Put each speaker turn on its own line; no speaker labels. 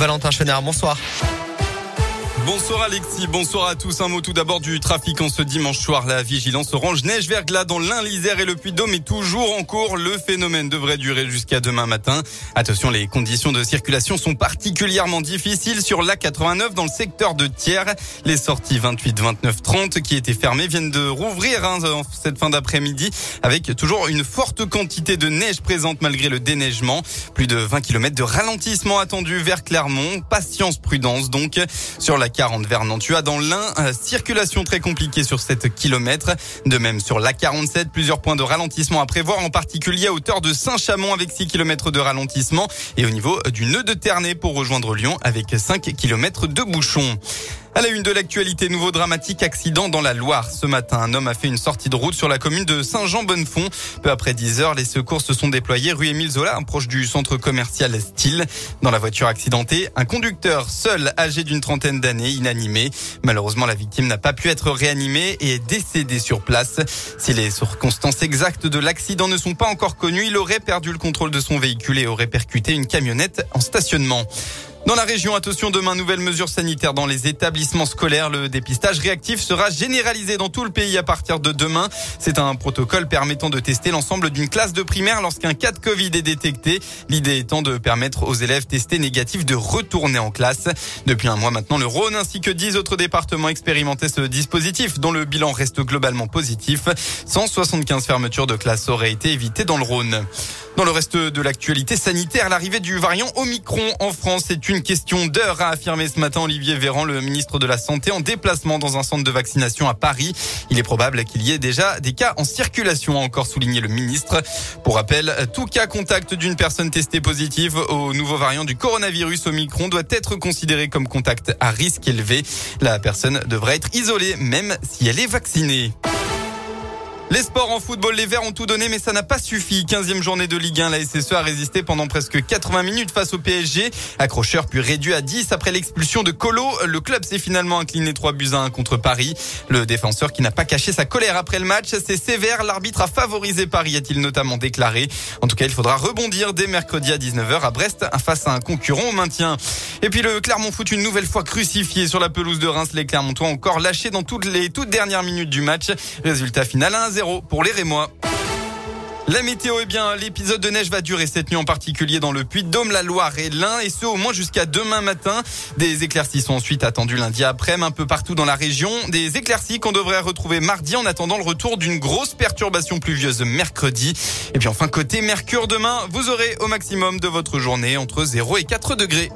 Valentin Chenard, bonsoir.
Bonsoir Alexis, bonsoir à tous. Un mot tout d'abord du trafic en ce dimanche soir. La vigilance orange neige verglas dans l'Ain, l'Isère et le Puy-de-Dôme est toujours en cours. Le phénomène devrait durer jusqu'à demain matin. Attention, les conditions de circulation sont particulièrement difficiles sur l'A89 dans le secteur de Thiers. Les sorties 28, 29, 30 qui étaient fermées viennent de rouvrir hein, cette fin d'après-midi avec toujours une forte quantité de neige présente malgré le déneigement. Plus de 20 km de ralentissement attendu vers Clermont. Patience, prudence donc sur la 40 vers Nantua dans l'Ain. Euh, circulation très compliquée sur 7 km. De même sur la 47, plusieurs points de ralentissement à prévoir, en particulier à hauteur de Saint-Chamond avec 6 km de ralentissement et au niveau du nœud de Ternay pour rejoindre Lyon avec 5 km de bouchons. À la une de l'actualité, nouveau dramatique accident dans la Loire. Ce matin, un homme a fait une sortie de route sur la commune de Saint-Jean-Bonnefond. Peu après 10 heures, les secours se sont déployés rue Émile Zola, proche du centre commercial Style. Dans la voiture accidentée, un conducteur seul, âgé d'une trentaine d'années, inanimé. Malheureusement, la victime n'a pas pu être réanimée et est décédée sur place. Si les circonstances exactes de l'accident ne sont pas encore connues, il aurait perdu le contrôle de son véhicule et aurait percuté une camionnette en stationnement. Dans la région, attention, demain, nouvelles mesures sanitaires dans les établissements scolaires. Le dépistage réactif sera généralisé dans tout le pays à partir de demain. C'est un protocole permettant de tester l'ensemble d'une classe de primaire lorsqu'un cas de Covid est détecté. L'idée étant de permettre aux élèves testés négatifs de retourner en classe. Depuis un mois maintenant, le Rhône ainsi que dix autres départements expérimentaient ce dispositif dont le bilan reste globalement positif. 175 fermetures de classes auraient été évitées dans le Rhône. Dans le reste de l'actualité sanitaire, l'arrivée du variant Omicron en France est une question d'heure, a affirmé ce matin Olivier Véran, le ministre de la Santé, en déplacement dans un centre de vaccination à Paris. Il est probable qu'il y ait déjà des cas en circulation, a encore souligné le ministre. Pour rappel, tout cas contact d'une personne testée positive au nouveau variant du coronavirus Omicron doit être considéré comme contact à risque élevé. La personne devrait être isolée même si elle est vaccinée. Les sports en football, les Verts ont tout donné, mais ça n'a pas suffi. 15e journée de Ligue 1, la SSE a résisté pendant presque 80 minutes face au PSG. Accrocheur puis réduit à 10 après l'expulsion de Colo. Le club s'est finalement incliné 3 buts à 1 contre Paris. Le défenseur qui n'a pas caché sa colère après le match, c'est sévère. L'arbitre a favorisé Paris, a-t-il notamment déclaré. En tout cas, il faudra rebondir dès mercredi à 19h à Brest face à un concurrent au maintien. Et puis le Clermont foot une nouvelle fois crucifié sur la pelouse de Reims. Les Clermontois encore lâchés dans toutes les toutes dernières minutes du match. Résultat final 1-0 pour les Rémois. La météo, eh bien, l'épisode de neige va durer cette nuit en particulier dans le Puy-de-Dôme, la Loire et l'Ain, et ce au moins jusqu'à demain matin. Des éclaircies sont ensuite attendues lundi après, un peu partout dans la région. Des éclaircies qu'on devrait retrouver mardi en attendant le retour d'une grosse perturbation pluvieuse mercredi. Et puis enfin, côté Mercure, demain, vous aurez au maximum de votre journée entre 0 et 4 degrés.